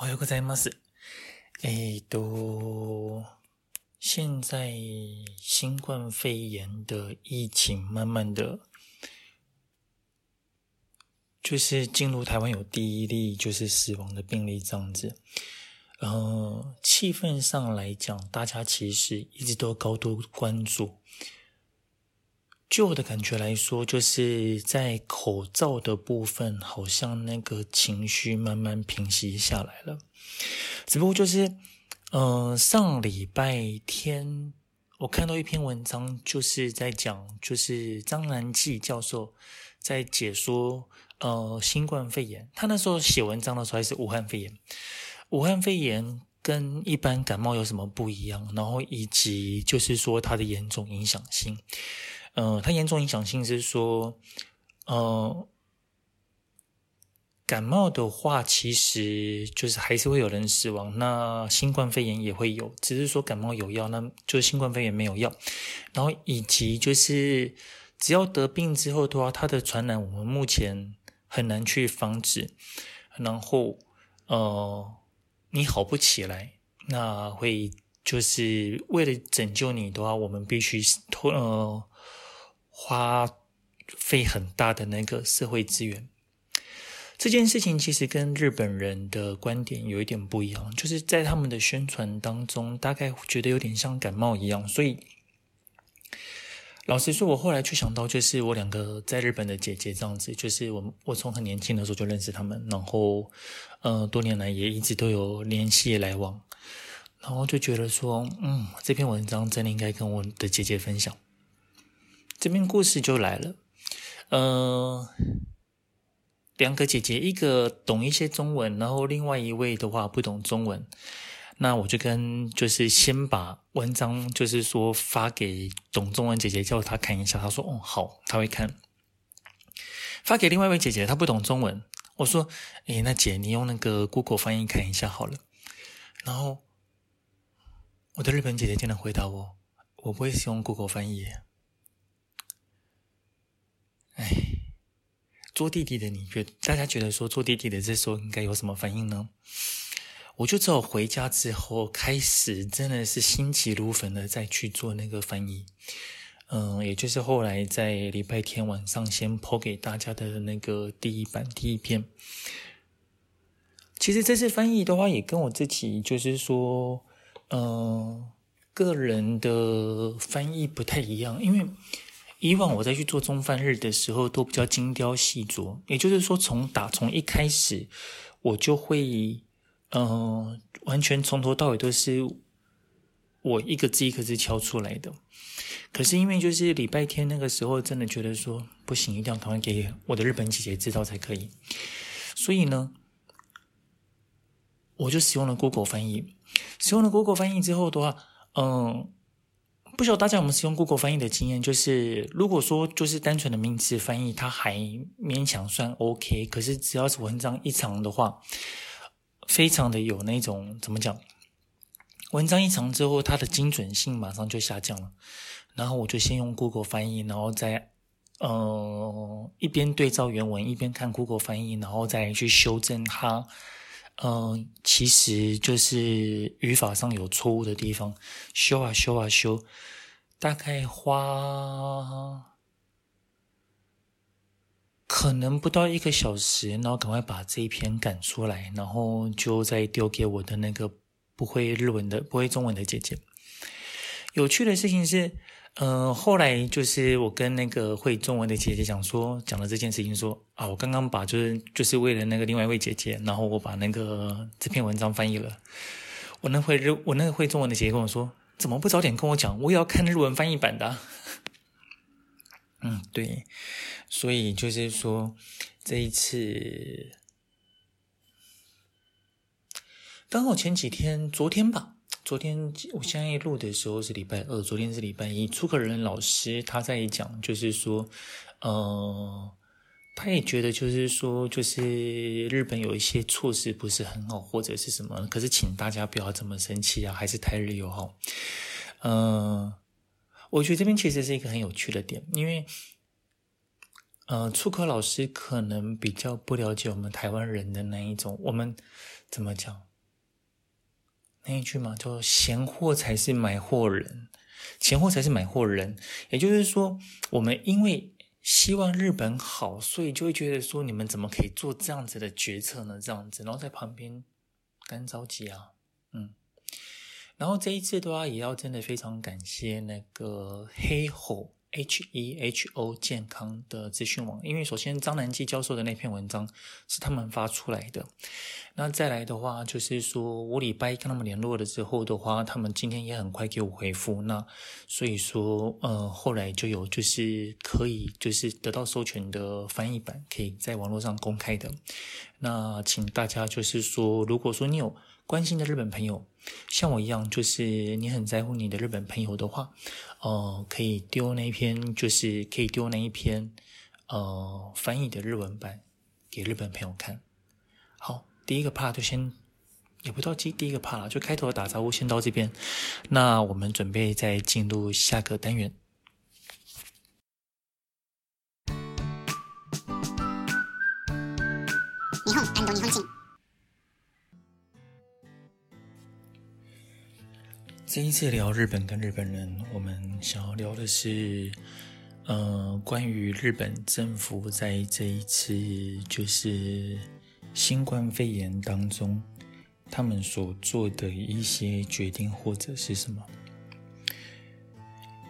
おはようございます。えっと、现在新冠肺炎的疫情慢慢的，就是进入台湾有第一例就是死亡的病例这样子。呃，气氛上来讲，大家其实一直都高度关注。 就我的感觉来说，就是在口罩的部分，好像那个情绪慢慢平息下来了。只不过就是，呃，上礼拜天我看到一篇文章，就是在讲，就是张南纪教授在解说，呃，新冠肺炎。他那时候写文章的时候还是武汉肺炎。武汉肺炎跟一般感冒有什么不一样？然后以及就是说它的严重影响性。呃，它严重影响性是说，呃，感冒的话，其实就是还是会有人死亡。那新冠肺炎也会有，只是说感冒有药，那就是新冠肺炎没有药。然后以及就是，只要得病之后的话，它的传染我们目前很难去防止。然后，呃，你好不起来，那会就是为了拯救你的话，我们必须呃。花费很大的那个社会资源，这件事情其实跟日本人的观点有一点不一样，就是在他们的宣传当中，大概觉得有点像感冒一样。所以，老实说，我后来就想到，就是我两个在日本的姐姐这样子，就是我我从很年轻的时候就认识他们，然后呃，多年来也一直都有联系来往，然后就觉得说，嗯，这篇文章真的应该跟我的姐姐分享。这边故事就来了，呃，两个姐姐，一个懂一些中文，然后另外一位的话不懂中文。那我就跟就是先把文章就是说发给懂中文姐姐，叫她看一下。她说：“哦，好，她会看。”发给另外一位姐姐，她不懂中文。我说：“诶，那姐，你用那个 Google 翻译看一下好了。”然后我的日本姐姐竟然回答我：“我不会使用 Google 翻译。”哎，做弟弟的你觉，大家觉得说做弟弟的这时候应该有什么反应呢？我就只有回家之后开始，真的是心急如焚的再去做那个翻译。嗯，也就是后来在礼拜天晚上先抛给大家的那个第一版第一篇。其实这次翻译的话，也跟我自己就是说，嗯，个人的翻译不太一样，因为。以往我在去做中饭日的时候，都比较精雕细琢。也就是说，从打从一开始，我就会，嗯、完全从头到尾都是我一个字一个字敲出来的。可是因为就是礼拜天那个时候，真的觉得说不行，一定要赶快给我的日本姐姐知道才可以。所以呢，我就使用了 Google 翻译。使用了 Google 翻译之后的话，嗯、不晓得大家有没有使用 Google 翻译的经验？就是如果说就是单纯的名词翻译，它还勉强算 OK。可是只要是文章一长的话，非常的有那种怎么讲？文章一长之后，它的精准性马上就下降了。然后我就先用 Google 翻译，然后再呃一边对照原文，一边看 Google 翻译，然后再去修正它。嗯、其实就是语法上有错误的地方，修啊修啊修，大概花可能不到一个小时，然后赶快把这一篇赶出来，然后就再丢给我的那个不会日文的、不会中文的姐姐。有趣的事情是。嗯、后来就是我跟那个会中文的姐姐讲说，讲了这件事情说，啊，我刚刚把就是就是为了那个另外一位姐姐，然后我把那个这篇文章翻译了。我那会日我那个会中文的姐姐跟我说，怎么不早点跟我讲？我也要看日文翻译版的、嗯，对，所以就是说这一次，刚好前几天，昨天吧，昨天我现在录的时候是礼拜二，昨天是礼拜一。出口人老师他在讲，就是说，呃，他也觉得就是说，就是日本有一些措施不是很好，或者是什么，可是请大家不要这么生气啊，还是台日友好。嗯、我觉得这边其实是一个很有趣的点，因为。呃，出口老师可能比较不了解我们台湾人的那一种，我们怎么讲？那一句嘛，叫“闲货才是买货人”，闲货才是买货人。也就是说，我们因为希望日本好，所以就会觉得说，你们怎么可以做这样子的决策呢？这样子，然后在旁边干着急啊，嗯。然后这一次的话，也要真的非常感谢那个黑吼。H E H O 健康的资讯网，因为首先张南基教授的那篇文章是他们发出来的，那再来的话就是说，我礼拜一跟他们联络了之后的话，他们今天也很快给我回复，那所以说，呃，后来就有就是可以就是得到授权的翻译版，可以在网络上公开的，那请大家就是说，如果说你有。关心的日本朋友，像我一样，就是你很在乎你的日本朋友的话，哦，可以丢那一篇，就是可以丢那一篇，呃，翻译的日文版给日本朋友看。好，第一个 part 就先，也不到第第一个 part 了，就开头的打招呼先到这边。那我们准备再进入下个单元。这一次聊日本跟日本人，我们想要聊的是，呃，关于日本政府在这一次就是新冠肺炎当中，他们所做的一些决定或者是什么。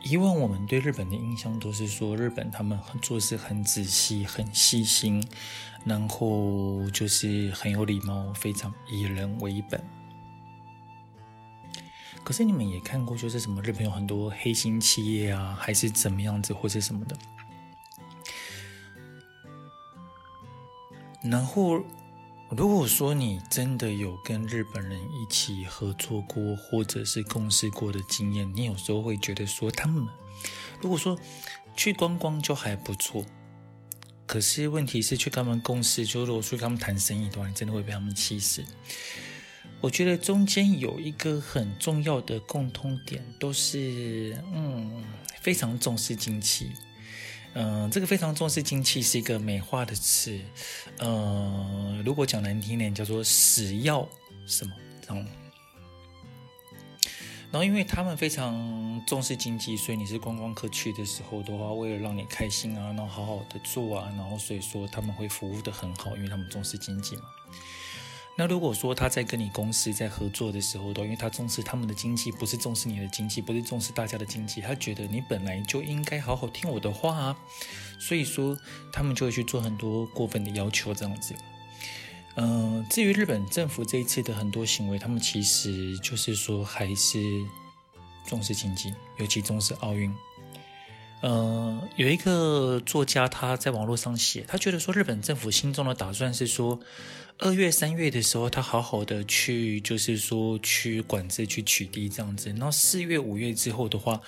以往我们对日本的印象都是说，日本他们做事很仔细、很细心，然后就是很有礼貌，非常以人为本。可是你们也看过，就是什么日本有很多黑心企业啊，还是怎么样子，或者什么的。然后，如果说你真的有跟日本人一起合作过，或者是共事过的经验，你有时候会觉得说，他们如果说去观光就还不错，可是问题是去跟他们共事，就如果说跟他们谈生意的话，你真的会被他们气死。我觉得中间有一个很重要的共通点，都是嗯非常重视经济，嗯、呃，这个非常重视经济是一个美化的词，呃，如果讲难听点叫做死要什么这样，然后因为他们非常重视经济，所以你是观光客去的时候的话，为了让你开心啊，然后好好的做啊，然后所以说他们会服务得很好，因为他们重视经济嘛。那如果说他在跟你公司在合作的时候，都因为他重视他们的经济，不是重视你的经济，不是重视大家的经济，他觉得你本来就应该好好听我的话啊，所以说他们就会去做很多过分的要求这样子。嗯、至于日本政府这一次的很多行为，他们其实就是说还是重视经济，尤其重视奥运。呃，有一个作家他在网络上写，他觉得说日本政府心中的打算是说，二月三月的时候他好好的去，就是说去管制去取缔这样子，然后四月五月之后的话，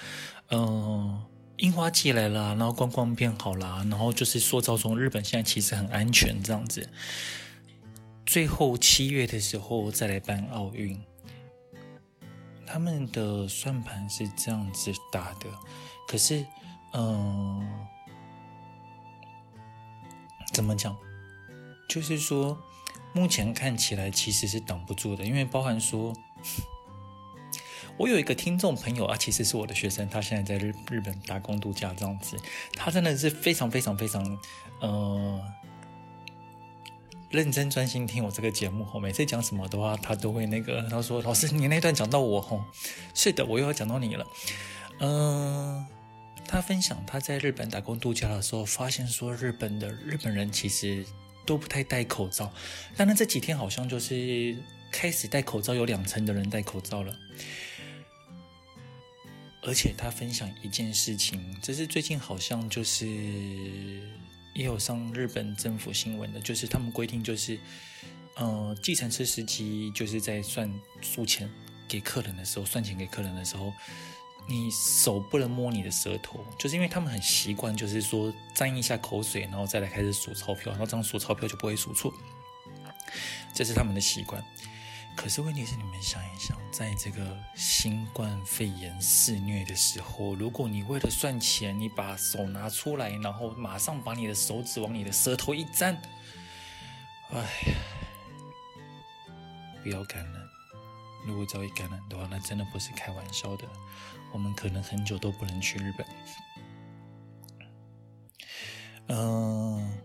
嗯、呃，樱花季来了，然后观光变好了，然后就是塑造中日本现在其实很安全这样子，最后七月的时候再来办奥运，他们的算盘是这样子打的，可是。嗯，怎么讲？就是说，目前看起来其实是挡不住的，因为包含说，我有一个听众朋友啊，其实是我的学生，他现在在日日本打工度假这样子，他真的是非常非常非常，呃，认真专心听我这个节目。每次讲什么的话，他都会那个，他说：“老师，你那段讲到我吼，是的，我又要讲到你了。”嗯。他分享他在日本打工度假的时候，发现说日本的日本人其实都不太戴口罩，但是这几天好像就是开始戴口罩，有两成的人戴口罩了。而且他分享一件事情，这是最近好像就是也有上日本政府新闻的，就是他们规定就是呃，计程车司机就是在算数钱给客人的时候，算钱给客人的时候，你手不能摸你的舌头，就是因为他们很习惯，就是说沾一下口水，然后再来开始数钞票，然后这样数钞票就不会数错，这是他们的习惯。可是问题是，你们想一想，在这个新冠肺炎肆虐的时候，如果你为了算钱，你把手拿出来，然后马上把你的手指往你的舌头一沾，哎呀！不要感染，如果早已感染的话，那真的不是开玩笑的。我们可能很久都不能去日本。嗯、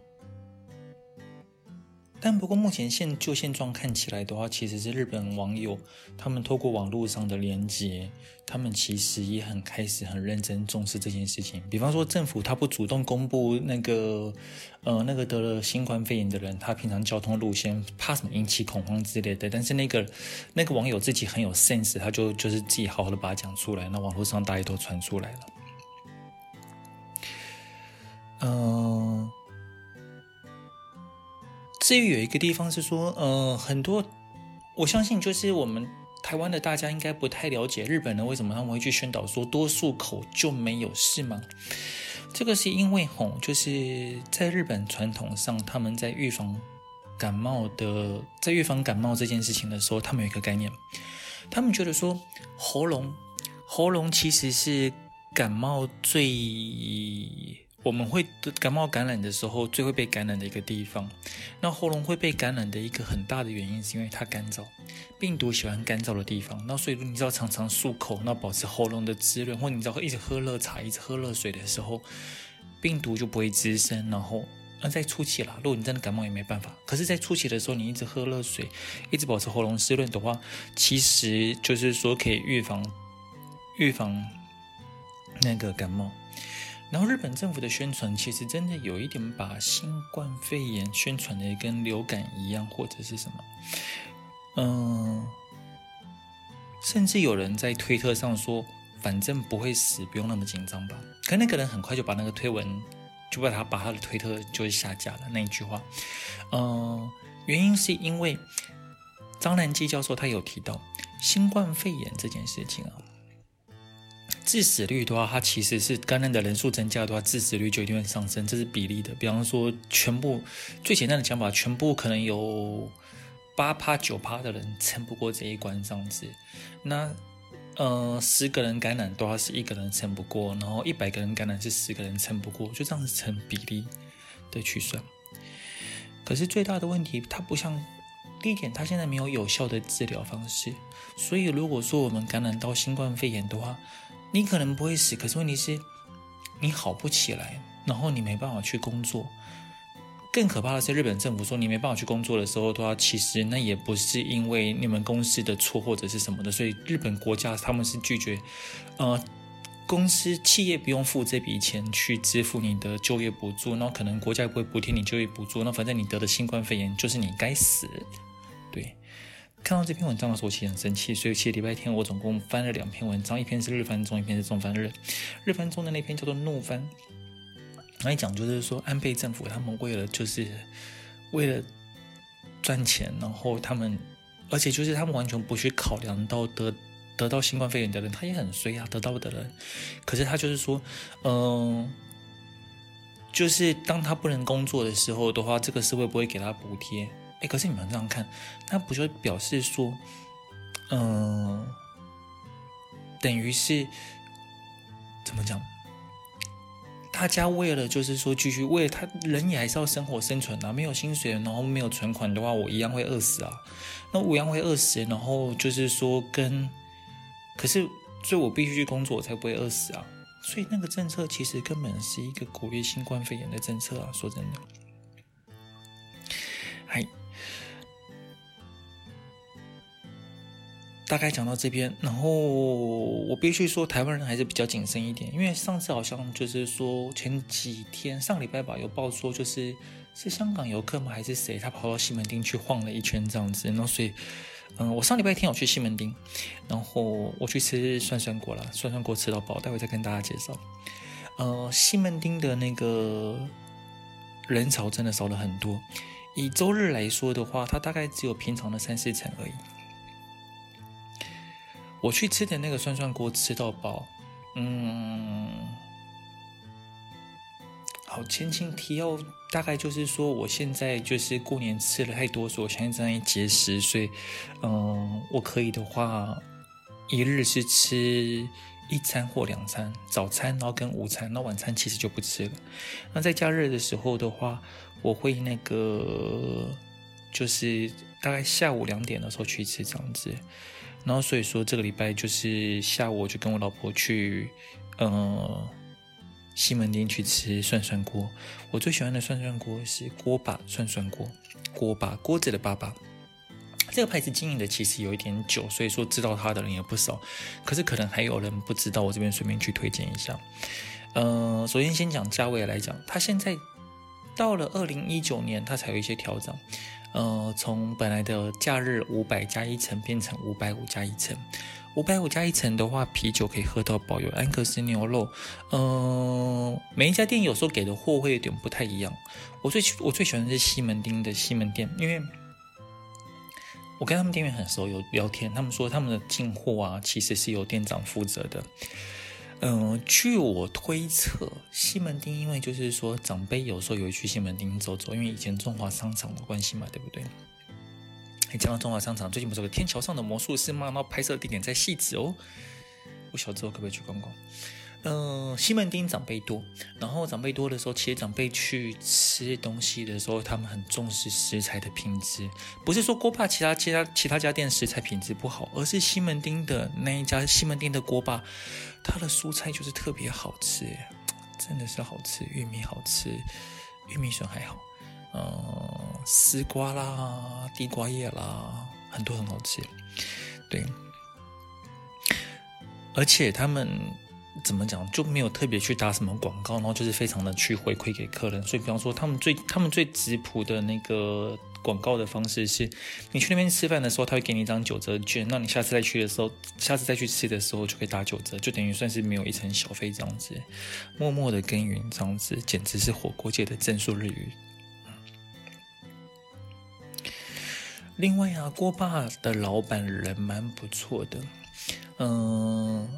但不过目前现就现状看起来的话，其实是日本网友他们透过网络上的连接。他们其实也很开始很认真重视这件事情。比方说，政府他不主动公布那个，呃，那个得了新冠肺炎的人，他平常交通路线怕什么引起恐慌之类的。但是那个那个网友自己很有 sense，他就就是自己好好的把它讲出来，那网络上大家都传出来了。嗯、至于有一个地方是说，呃，很多我相信就是我们。台湾的大家应该不太了解日本人为什么他们会去宣导说多漱口就没有事吗？这个是因为吼，就是在日本传统上，他们在预防感冒的，在预防感冒这件事情的时候，他们有一个概念，他们觉得说喉咙，喉咙其实是感冒最。我们会感冒感染的时候，最会被感染的一个地方。那喉咙会被感染的一个很大的原因，是因为它干燥，病毒喜欢干燥的地方。那所以你知道常常漱口，那保持喉咙的滋润，或你知道一直喝热茶、一直喝热水的时候，病毒就不会滋生。然后那在初期啦，如果你真的感冒也没办法。可是，在初期的时候，你一直喝热水，一直保持喉咙湿润的话，其实就是说可以预防预防那个感冒。然后日本政府的宣传其实真的有一点把新冠肺炎宣传的跟流感一样，或者是什么，嗯，甚至有人在推特上说，反正不会死，不用那么紧张吧。可那个人很快就把那个推文，就把他把他的推特就下架了那一句话。嗯，原因是因为张南基教授他有提到新冠肺炎这件事情啊。致死率的话，它其实是感染的人数增加的话，致死率就一定会上升，这是比例的。比方说，全部最简单的讲法，全部可能有八趴九趴的人撑不过这一关，这样子。那呃，十个人感染的话是一个人撑不过，然后一百个人感染是十个人撑不过，就这样子成比例的去算。可是最大的问题，它不像第一点，它现在没有有效的治疗方式，所以如果说我们感染到新冠肺炎的话，你可能不会死，可是问题是，你好不起来，然后你没办法去工作。更可怕的是，日本政府说你没办法去工作的时候的话，其实那也不是因为你们公司的错或者是什么的，所以日本国家他们是拒绝，呃，公司企业不用付这笔钱去支付你的就业补助，那可能国家也不会补贴你就业补助，那反正你得了新冠肺炎就是你该死，对。看到这篇文章的时候，其实很生气，所以其实礼拜天我总共翻了两篇文章，一篇是日番中，一篇是中番日。日番中的那篇叫做《怒翻》，来讲就是说安倍政府他们为了就是为了赚钱，然后他们而且就是他们完全不去考量到得得到新冠肺炎的人，他也很衰啊，得到的人，可是他就是说，嗯、就是当他不能工作的时候的话，这个社会不会给他补贴。哎，可是你们这样看，那不就表示说，嗯、等于是怎么讲？大家为了就是说继续为了他人也还是要生活生存啊，没有薪水，然后没有存款的话，我一样会饿死啊。那我一样会饿死，然后就是说跟，可是所以我必须去工作，我才不会饿死啊。所以那个政策其实根本是一个鼓励新冠肺炎的政策啊，说真的，大概讲到这边，然后我必须说，台湾人还是比较谨慎一点，因为上次好像就是说前几天上礼拜吧，有报说就是是香港游客吗？还是谁？他跑到西门町去晃了一圈这样子，然后所以，嗯，我上礼拜天有去西门町，然后我去吃涮涮锅了，涮涮锅吃到饱，待会再跟大家介绍。呃，西门町的那个人潮真的少了很多。以周日来说的话，它大概只有平常的三四成而已。我去吃的那个涮涮锅吃到饱，嗯，好，前情提要大概就是说，我现在就是过年吃了太多，所以我现在正在节食，所以，嗯，我可以的话，一日是吃一餐或两餐，早餐然后跟午餐，那晚餐其实就不吃了。那在假日的时候的话，我会那个，就是大概下午两点的时候去吃这样子。然后所以说这个礼拜就是下午我就跟我老婆去，呃，西门町去吃涮涮锅。我最喜欢的涮涮锅是锅巴涮涮锅，锅巴锅子的爸爸。这个牌子经营的其实有一点久，所以说知道它的人也不少。可是可能还有人不知道，我这边顺便去推荐一下。呃，首先先讲价位来讲，它现在到了二零一九年，它才有一些调整。呃，从本来的假日五百加一层变成五百五加一层，五百五加一层的话，啤酒可以喝到饱，有安格斯牛肉。呃，每一家店有时候给的货会有点不太一样。我最我最喜欢的是西门町的西门店，因为我跟他们店员很熟，有聊天，他们说他们的进货啊，其实是由店长负责的。嗯、据我推测，西门町因为就是说长辈有时候也会去西门町走走，因为以前中华商场的关系嘛，对不对？你讲到中华商场，最近不是有个天桥上的魔术师吗？那拍摄地点在汐止哦，我小时候可不可以去逛逛？嗯、西门町长辈多，然后长辈多的时候，其实长辈去吃东西的时候，他们很重视食材的品质。不是说锅巴其他其他其他家店食材品质不好，而是西门町的那一家西门町的锅巴，它的蔬菜就是特别好吃，真的是好吃，玉米好吃，玉米笋还好，嗯、丝瓜啦，地瓜叶啦，很多很好吃，对，而且他们。怎么讲就没有特别去打什么广告，然后就是非常的去回馈给客人。所以，比方说他们最他们最质朴的那个广告的方式是，你去那边吃饭的时候，他会给你一张九折券，那你下次再去的时候，下次再去吃的时候就可以打九折，就等于算是没有一层小费这样子。默默的耕耘这样子，简直是火锅界的正数日语。另外啊，锅爸的老板人蛮不错的，嗯。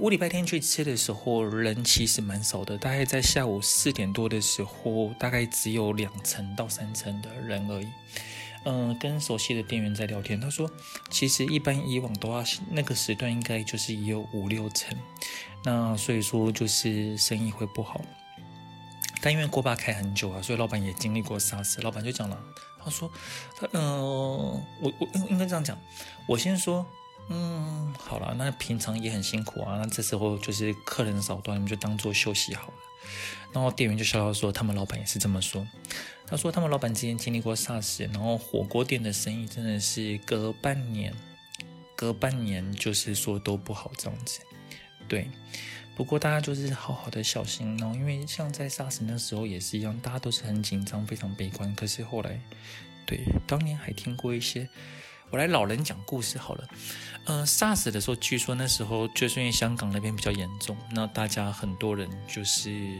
我礼拜天去吃的时候，人其实蛮少的，大概在下午四点多的时候，大概只有两层到三层的人而已。嗯，跟熟悉的店员在聊天，他说，其实一般以往的话那个时段应该就是也有五六层，那所以说就是生意会不好。但因为锅巴开很久啊，所以老板也经历过沙士老板就讲了，他说，他嗯，我我应应该这样讲，我先说。嗯，好了，那平常也很辛苦啊。那这时候就是客人少段，你们就当做休息好了。然后店员就笑笑说，他们老板也是这么说。他说他们老板之前经历过 SARS，然后火锅店的生意真的是隔半年，隔半年就是说都不好这样子。对，不过大家就是好好的小心。然后因为像在 SARS 那时候也是一样，大家都是很紧张，非常悲观。可是后来，对，当年还听过一些。我来老人讲故事好了，呃，SARS 的时候，据说那时候就是因为香港那边比较严重，那大家很多人就是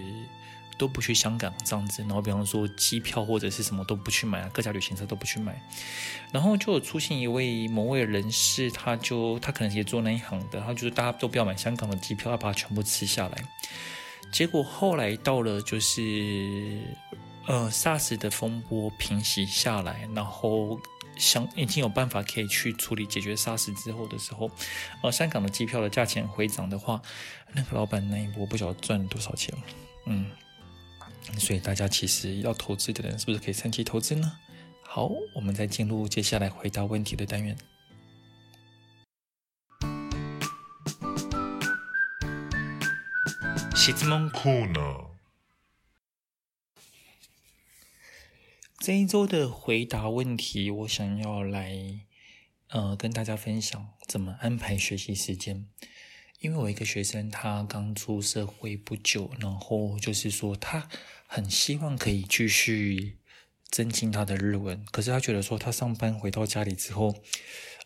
都不去香港这样子，然后比方说机票或者是什么都不去买，各家旅行社都不去买，然后就有出现一位某位人士，他就他可能也做那一行的，他就是大家都不要买香港的机票，要把它全部吃下来，结果后来到了就是呃 SARS 的风波平息下来，然后。想已经有办法可以去处理解决沙石之后的时候，呃，香港的机票的价钱回涨的话，那个老板那一波不晓得赚了多少钱，嗯，所以大家其实要投资的人是不是可以趁机投资呢？好，我们再进入接下来回答问题的单元。质问コーナー。这一周的回答问题，我想要来，呃，跟大家分享怎么安排学习时间。因为我一个学生，他刚出社会不久，然后就是说他很希望可以继续增进他的日文，可是他觉得说他上班回到家里之后，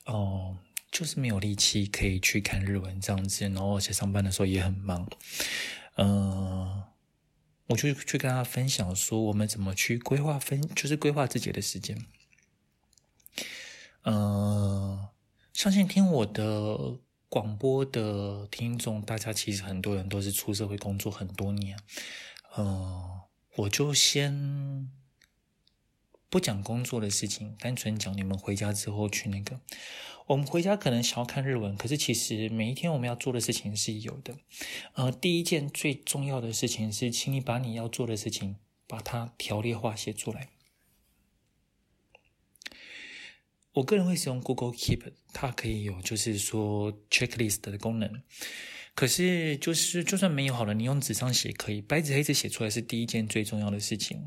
哦、就是没有力气可以去看日文这样子，然后而且上班的时候也很忙，嗯、我就去跟他分享说，我们怎么去规划分，就是规划自己的时间。嗯、相信听我的广播的听众，大家其实很多人都是出社会工作很多年。嗯、我就先。不讲工作的事情，单纯讲你们回家之后去那个。我们回家可能想要看日文，可是其实每一天我们要做的事情是有的。呃，第一件最重要的事情是，请你把你要做的事情把它条列化写出来。我个人会使用 Google Keep，它可以有就是说 checklist 的功能。可是就是就算没有好了，你用纸上写可以，白纸黑字写出来是第一件最重要的事情。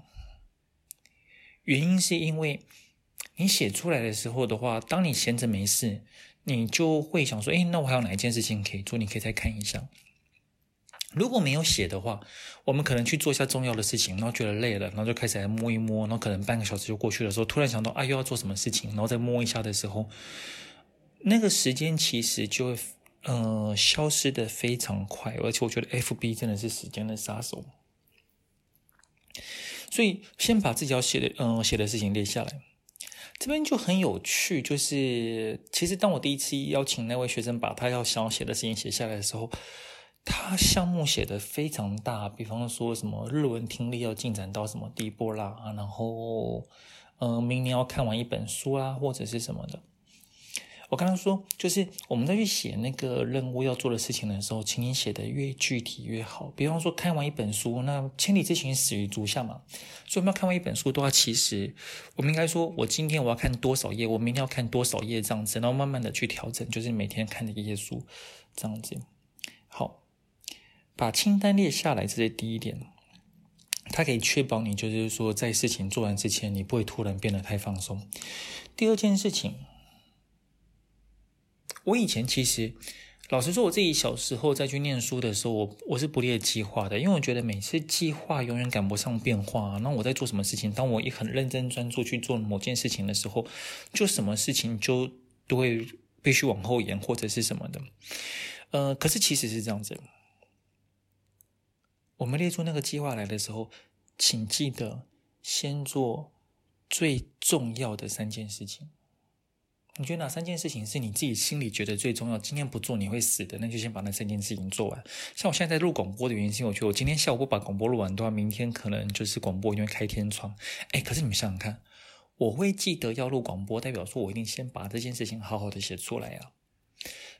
原因是因为你写出来的时候的话，当你闲着没事，你就会想说：“诶，那我还有哪一件事情可以做？”你可以再看一下。如果没有写的话，我们可能去做一下重要的事情，然后觉得累了，然后就开始来摸一摸，然后可能半个小时就过去的时候，突然想到啊，又要做什么事情，然后再摸一下的时候，那个时间其实就会呃消失得非常快，而且我觉得 FB 真的是时间的杀手。所以，先把自己要写的，嗯，写的事情列下来。这边就很有趣，就是其实当我第一次邀请那位学生把他要想要写的事情写下来的时候，他项目写的非常大，比方说什么日文听力要进展到什么地步啦，然后，嗯，明年要看完一本书啦，或者是什么的。我刚刚说，就是我们在去写那个任务要做的事情的时候，请你写得越具体越好。比方说，看完一本书，那千里之行始于足下嘛，所以我们要看完一本书，都要其实我们应该说，我今天我要看多少页，我明天要看多少页这样子，然后慢慢的去调整，就是每天看的一页书这样子。好，把清单列下来，这是第一点，它可以确保你就是说，在事情做完之前，你不会突然变得太放松。第二件事情。我以前其实，老实说，我自己小时候再去念书的时候，我我是不列计划的，因为我觉得每次计划永远赶不上变化。那我在做什么事情，当我一很认真专注去做某件事情的时候，就什么事情就都会必须往后延或者是什么的。呃，可是其实是这样子，我们列出那个计划来的时候，请记得先做最重要的三件事情。你觉得哪三件事情是你自己心里觉得最重要？今天不做你会死的，那就先把那三件事情做完。像我现在在录广播的原因，是因为我觉得我今天下午不把广播录完的话，明天可能就是广播因为开天窗。哎，可是你们想想看，我会记得要录广播，代表说我一定先把这件事情好好的写出来啊，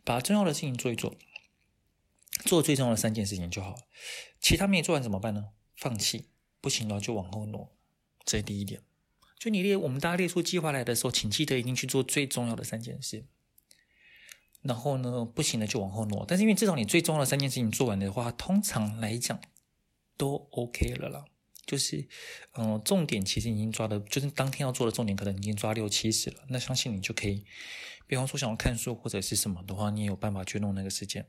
把重要的事情做一做，做最重要的三件事情就好了。其他没做完怎么办呢？放弃，不行了就往后挪，这是第一点。就你列，我们大家列出计划来的时候，请记得一定去做最重要的三件事。然后呢，不行的就往后挪。但是因为至少你最重要的三件事情做完的话，通常来讲都 OK 了啦。就是，嗯、重点其实已经抓的，就是当天要做的重点可能已经抓六七十了。那相信你就可以，比方说想要看书或者是什么的话，你也有办法去弄那个时间。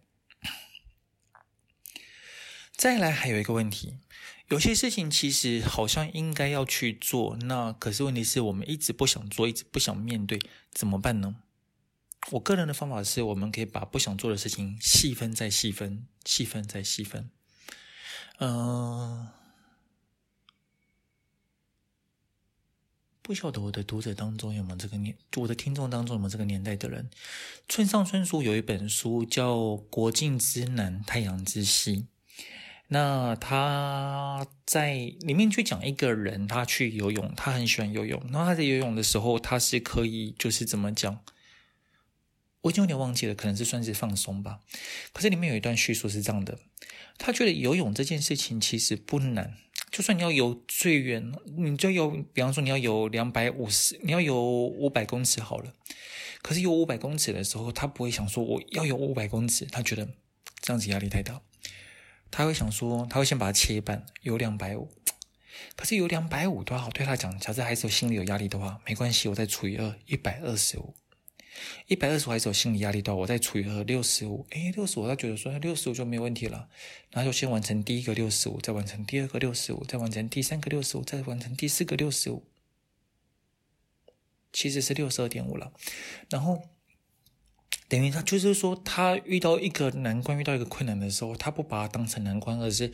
再来还有一个问题。有些事情其实好像应该要去做，那可是问题是我们一直不想做，一直不想面对，怎么办呢？我个人的方法是，我们可以把不想做的事情细分再细分，细分再细分。嗯、不晓得我的读者当中有没有这个年，我的听众当中有没有这个年代的人？村上春树有一本书叫《国境之南，太阳之西》。那他在里面去讲一个人，他去游泳，他很喜欢游泳。然后他在游泳的时候，他是可以就是怎么讲，我已经有点忘记了，可能是算是放松吧。可是里面有一段叙述是这样的：他觉得游泳这件事情其实不难，就算你要游最远，你就游，比方说你要游两百五十，你要游五百公尺好了。可是游五百公尺的时候，他不会想说我要游五百公尺，他觉得这样子压力太大。他会想说，他会先把它切一半，有两百五。可是有两百五多好，对他讲，假设还是有心理有压力的话，没关系，我再除以二，一百二十五。一百二十五还是有心理压力的话，我再除以二，六十五。诶，六十五，他觉得说六十五就没有问题了。然后就先完成第一个六十五，再完成第二个六十五，再完成第三个六十五，再完成第四个六十五。其实是六十二点五了。然后等于他就是说，他遇到一个难关，遇到一个困难的时候，他不把它当成难关，而是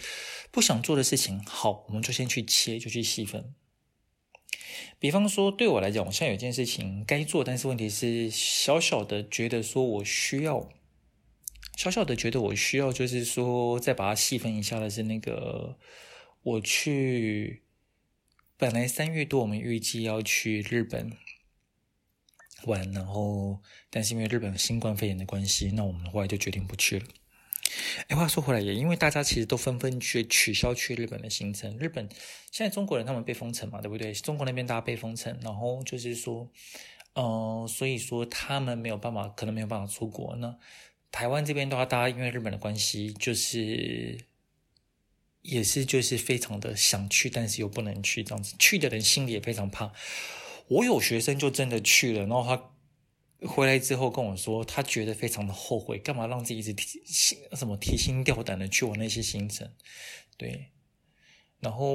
不想做的事情。好，我们就先去切，就去细分。比方说，对我来讲，我现在有件事情该做，但是问题是小小的觉得说我需要，小小的觉得我需要，就是说再把它细分一下的是那个，我去，本来三月多我们预计要去日本玩，然后但是因为日本新冠肺炎的关系，那我们后来就决定不去了。哎，话说回来，也因为大家其实都纷纷去取消去日本的行程。日本现在中国人他们被封城嘛，对不对？中国那边大家被封城，然后就是说，嗯、所以说他们没有办法，可能没有办法出国。那台湾这边的话，大家因为日本的关系，就是也是就是非常的想去，但是又不能去，这样子去的人心里也非常怕。我有学生就真的去了，然后他。回来之后跟我说，他觉得非常的后悔，干嘛让自己一直提心什么提心吊胆的去玩那些行程，对。然后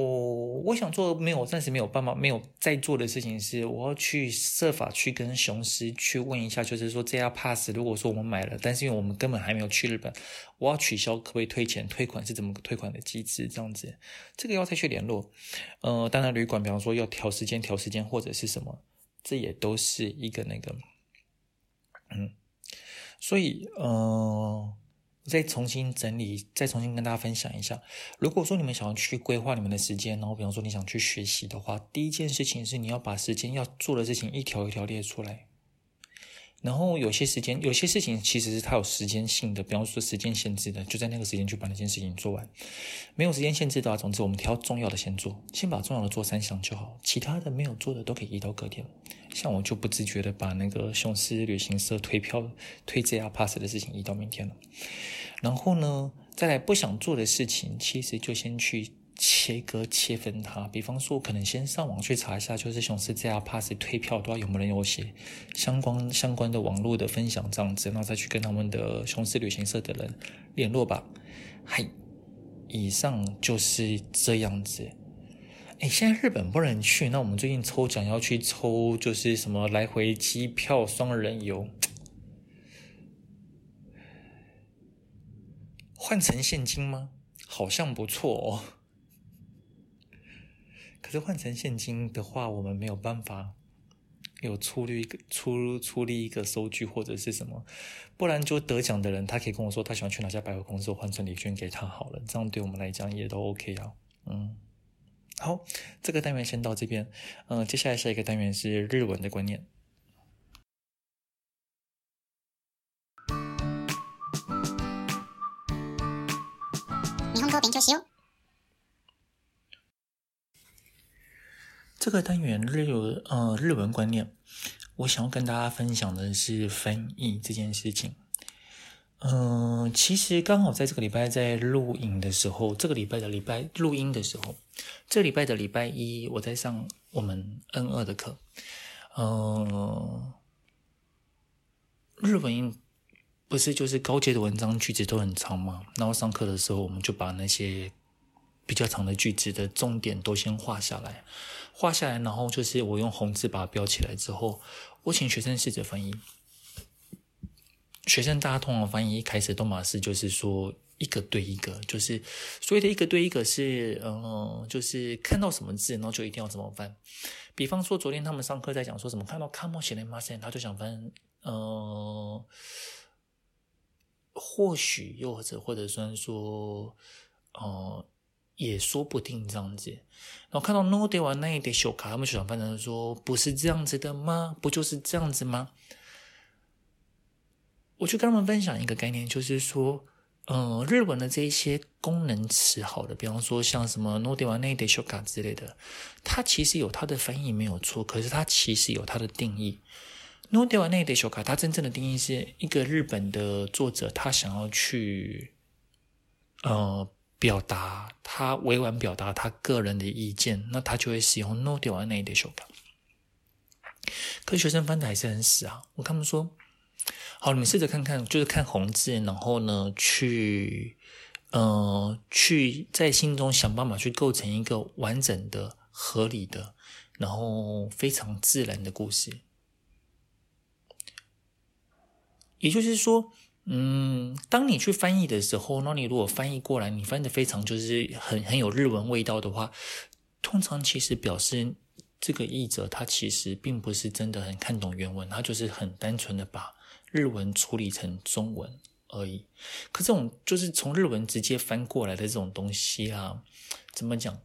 我想做没有暂时没有办法没有在做的事情是，我要去设法去跟雄狮去问一下，就是说这家 pass 如果说我们买了，但是因为我们根本还没有去日本，我要取消可不可以退钱？退款是怎么退款的机制？这样子，这个要再去联络。呃，当然旅馆，比方说要调时间调时间或者是什么，这也都是一个那个。嗯，所以，嗯、呃，再重新整理，再重新跟大家分享一下。如果说你们想要去规划你们的时间，然后比方说你想去学习的话，第一件事情是你要把时间要做的事情一条一条列出来。然后有些时间，有些事情其实是它有时间性的，比方说时间限制的，就在那个时间去把那件事情做完。没有时间限制的话，总之我们挑重要的先做，先把重要的做三项就好，其他的没有做的都可以移到隔天。像我就不自觉的把那个雄狮旅行社退票、退 JR Pass 的事情移到明天了。然后呢，再来不想做的事情，其实就先去。切割切分它，比方说，可能先上网去查一下，就是雄狮 JR Pass 退票的话，有没有人有写相关相关的网络的分享这样子，然后再去跟他们的雄狮旅行社的人联络吧。嗨，以上就是这样子。哎，现在日本不能去，那我们最近抽奖要去抽，就是什么来回机票双人游，换成现金吗？好像不错哦。可是换成现金的话，我们没有办法有出力一个出出力一个收据或者是什么，不然就得奖的人，他可以跟我说他喜欢去哪家百货公司，我换成礼券给他好了，这样对我们来讲也都 OK 啊。嗯，好，这个单元先到这边，嗯，接下来下一个单元是日文的观念。日本语勉强しよう。 这个单元日呃日文观念，我想要跟大家分享的是翻译这件事情。嗯、其实刚好在这个礼拜在录影的时候，这个礼拜的礼拜录音的时候，这个礼拜的礼拜一我在上我们 N 二的课。嗯、日文不是就是高阶的文章句子都很长吗？然后上课的时候，我们就把那些比较长的句子的重点都先画下来。画下来，然后就是我用红字把它标起来之后，我请学生试着翻译。学生大家通常翻译一开始都马是就是说一个对一个，就是所谓的一个对一个是，嗯、呃，就是看到什么字，然后就一定要怎么翻。比方说昨天他们上课在讲说什么，看到かもしれません，他就想翻，嗯、呃，或许又或者或者虽然说，呃。 也说不定这样子，然后看到 no ではないでしょうか，他们就想翻成说不是这样子的吗？不就是这样子吗？我就跟他们分享一个概念，就是说，呃，日文的这一些功能词，好的，比方说像什么 no ではないでしょうか之类的，它其实有它的翻译没有错，可是它其实有它的定义。no ではないでしょうか，它真正的定义是一个日本的作者，他想要去，呃。 表达他委婉表达他个人的意见，那他就会使用 no ではないでしょうか。可是学生翻的还是很死啊！我跟他们说，好，你们试着看看，就是看红字，然后呢，去，呃，去在心中想办法去构成一个完整的、合理的，然后非常自然的故事。 也就是说， 嗯，当你去翻译的时候，那你如果翻译过来，你翻的非常就是很很有日文味道的话，通常其实表示这个译者他其实并不是真的很看懂原文，他就是很单纯的把日文处理成中文而已。可这种就是从日文直接翻过来的这种东西啊，怎么讲？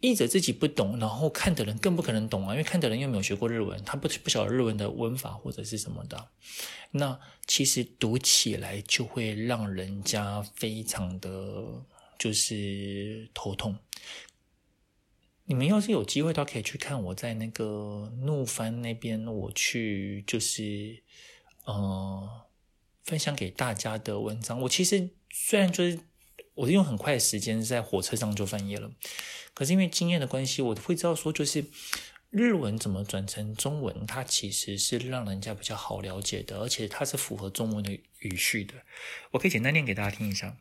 译者自己不懂，然后看的人更不可能懂啊，因为看的人又没有学过日文，他不不晓得日文的文法或者是什么的，那其实读起来就会让人家非常的就是头痛。你们要是有机会，都可以去看我在那个怒翻那边，我去就是呃分享给大家的文章。我其实虽然就是。我是用很快的时间在火车上就翻页了，可是因为经验的关系，我会知道说，就是日文怎么转成中文，它其实是让人家比较好了解的，而且它是符合中文的语序的。我可以简单念给大家听一下。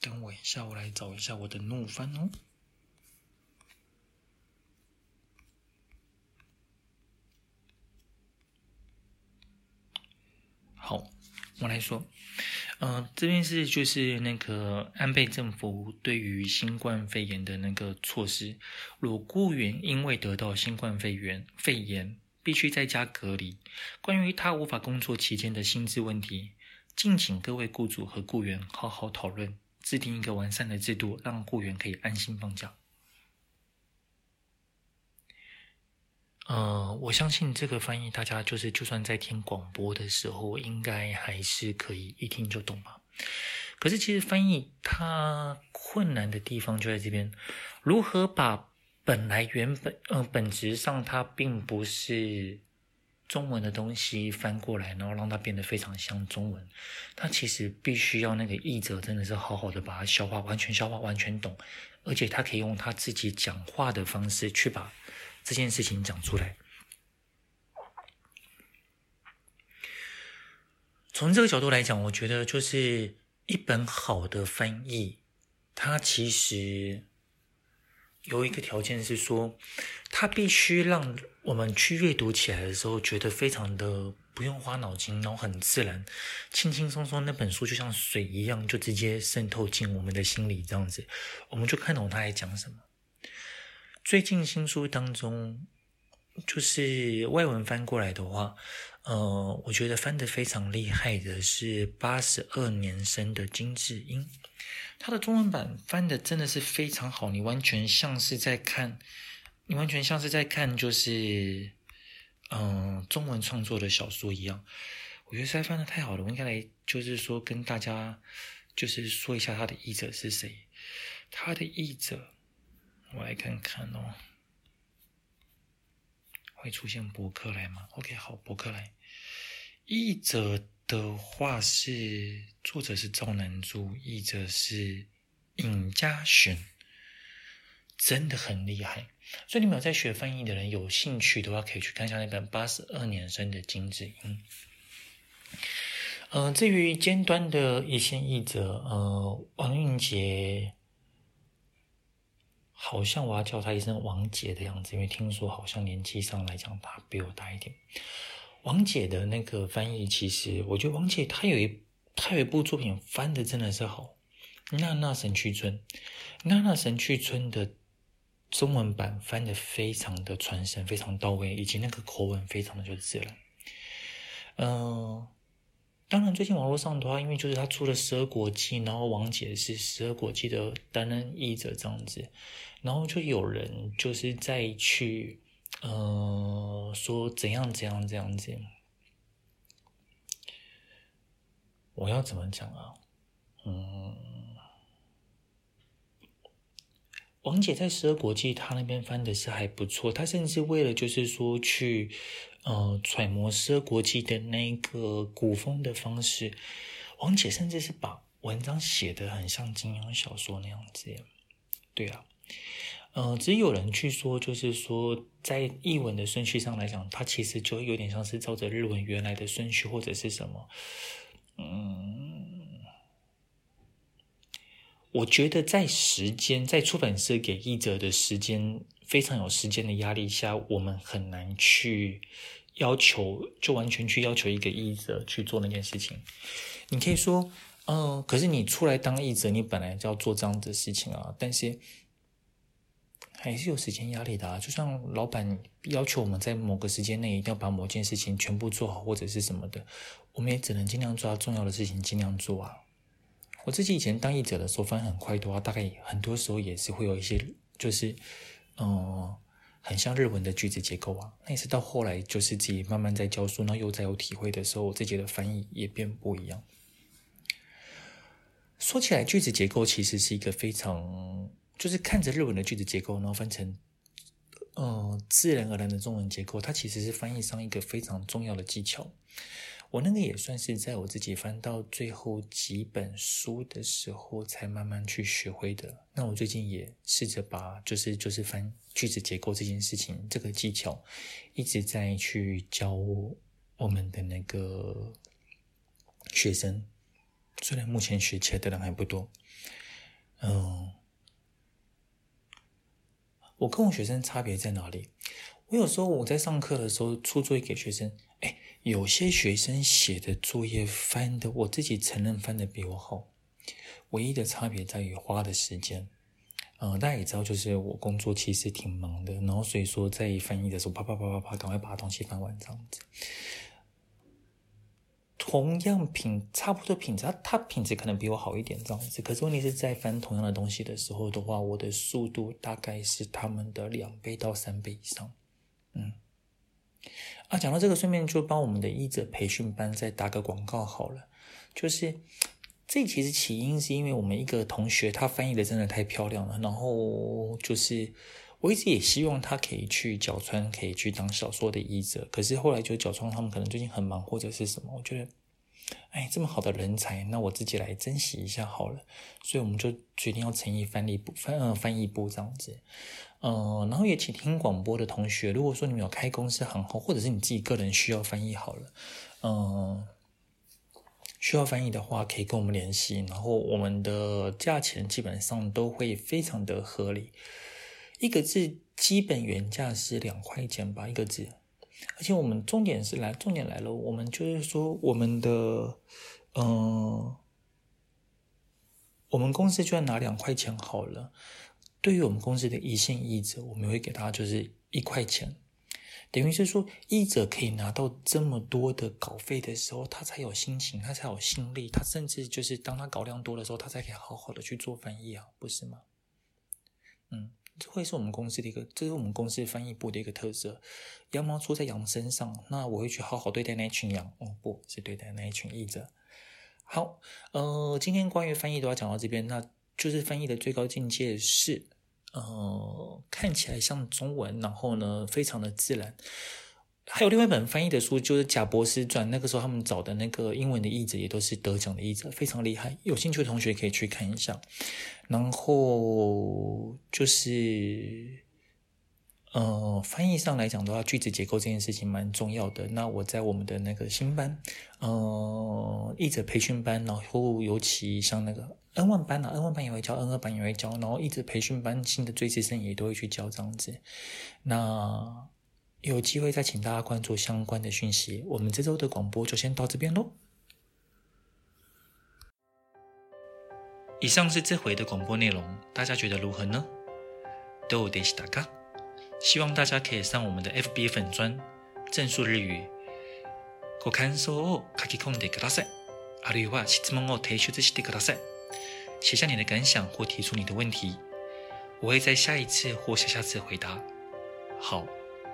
等我一下，我来找一下我的怒翻哦。好，我来说。呃，这边是就是那个安倍政府对于新冠肺炎的那个措施，如雇员因为得到新冠肺炎肺炎必须在家隔离，关于他无法工作期间的薪资问题，敬请各位雇主和雇员好好讨论，制定一个完善的制度，让雇员可以安心放假。呃，我相信这个翻译，大家就是就算在听广播的时候，应该还是可以一听就懂吧。可是其实翻译它困难的地方就在这边，如何把本来原本呃本质上它并不是中文的东西翻过来，然后让它变得非常像中文，它其实必须要那个译者真的是好好的把它消化，完全消化，完全懂，而且他可以用他自己讲话的方式去把。这件事情讲出来，从这个角度来讲，我觉得就是一本好的翻译，它其实有一个条件是说，它必须让我们去阅读起来的时候，觉得非常的不用花脑筋，然后很自然，轻轻松松，那本书就像水一样，就直接渗透进我们的心里，这样子，我们就看懂他在讲什么。最近新书当中，就是外文翻过来的话，呃，我觉得翻得非常厉害的是八十二年生的金智英，他的中文版翻得真的是非常好，你完全像是在看，你完全像是在看，就是嗯、中文创作的小说一样。我觉得实在翻得太好了，我应该来就是说跟大家就是说一下他的译者是谁，他的译者。我来看看哦，会出现博客来吗？OK，好，博客来。译者的话是作者是赵南珠，译者是尹嘉璇，真的很厉害。所以你们有在学翻译的人，有兴趣的话，可以去看一下那本八十二年生的金智英。呃，至于尖端的一线译者，呃，王韵杰。好像我要叫他一声王姐的样子，因为听说好像年纪上来讲他比我大一点。王姐的那个翻译，其实我觉得王姐她有一她有一部作品翻的真的是好，《娜娜神去村》。《娜娜神去村》的中文版翻的非常的传神，非常到位，以及那个口吻非常的就自然。嗯、当然，最近网络上的话，因为就是他出了《十二国记》，然后王姐是《十二国记》的担任译者这样子，然后就有人就是再去，呃，说怎样怎样这样子。我要怎么讲啊？嗯，王姐在《十二国记》她那边翻的是还不错，她甚至为了就是说去。呃，揣摩十二国记的那个古风的方式，王姐甚至是把文章写得很像金庸小说那样子。对啊，呃，只有人去说，就是说在译文的顺序上来讲，它其实就有点像是照着日文原来的顺序或者是什么。嗯，我觉得在时间，在出版社给译者的时间非常有时间的压力下，我们很难去。要求，就完全去要求一个译者去做那件事情。你可以说，嗯、可是你出来当译者，你本来就要做这样的事情啊，但是还是有时间压力的啊。就像老板要求我们在某个时间内一定要把某件事情全部做好，或者是什么的，我们也只能尽量做重要的事情，尽量做啊。我自己以前当译者的时候，翻很快的话，大概很多时候也是会有一些，就是，嗯、很像日文的句子结构啊。那也是到后来，就是自己慢慢在教书，然后又再有体会的时候，我自己的翻译也变不一样。说起来，句子结构其实是一个非常，就是看着日文的句子结构，然后分成，呃，自然而然的中文结构，它其实是翻译上一个非常重要的技巧。我那个也算是在我自己翻到最后几本书的时候，才慢慢去学会的。那我最近也试着把，就是就是翻句子结构这件事情，这个技巧，一直在去教我们的那个学生。虽然目前学起来的人还不多，嗯，我跟我学生差别在哪里？我有时候我在上课的时候出作业给学生。哎，有些学生写的作业翻的，我自己承认翻的比我好。唯一的差别在于花的时间。嗯、大家也知道，就是我工作其实挺忙的，然后所以说在翻译的时候，啪啪啪啪啪，赶快把东西翻完这样子。同样品，差不多品质，他他品质可能比我好一点这样子。可是问题是在翻同样的东西的时候的话，我的速度大概是他们的两倍到三倍以上。嗯。啊，讲到这个，顺便就帮我们的译者培训班再打个广告好了。就是这其实起因是因为我们一个同学他翻译的真的太漂亮了，然后就是我一直也希望他可以去角川，可以去当小说的译者。可是后来就角川他们可能最近很忙或者是什么，我觉得。哎，这么好的人才，那我自己来珍惜一下好了。所以我们就决定要成立翻译部，翻呃翻译部这样子。嗯、然后也请听广播的同学，如果说你们有开公司行号，或者是你自己个人需要翻译好了，嗯、需要翻译的话，可以跟我们联系。然后我们的价钱基本上都会非常的合理，一个字基本原价是两块钱吧，一个字。而且我们重点是来，重点来了，我们就是说，我们的，嗯、我们公司就要拿两块钱好了。对于我们公司的一线译者，我们会给他就是一块钱，等于是说，译者可以拿到这么多的稿费的时候，他才有心情，他才有心力，他甚至就是当他稿量多的时候，他才可以好好的去做翻译啊，不是吗？嗯。这会是我们公司的一个，这是我们公司翻译部的一个特色。羊毛出在羊身上，那我会去好好对待那群羊，哦，不是对待那一群译者。好，呃，今天关于翻译都要讲到这边，那就是翻译的最高境界是，呃，看起来像中文，然后呢，非常的自然。还有另外一本翻译的书，就是《贾博士传》。那个时候他们找的那个英文的译者，也都是得奖的译者，非常厉害。有兴趣的同学可以去看一下。然后就是，呃，翻译上来讲的话，句子结构这件事情蛮重要的。那我在我们的那个新班，呃，译者培训班，然后尤其像那个 N 万班啊，N 万班也会教，N 二班也会教，然后译者培训班新的最资深也都会去教这样子。那。有机会再请大家关注相关的讯息。我们这周的广播就先到这边喽。以上是这回的广播内容，大家觉得如何呢？どうでしたか？希望大家可以上我们的 FB 粉专正数日语，ご感想を书き込んでください。あるいは质问を提出してください。写下你的感想或提出你的问题，我会在下一次或下下次回答。好。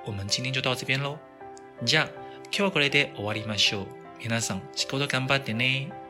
我们今天就到这边喽。じゃあ、今日はこれで終わりましょう。皆さん、仕事頑張ってね。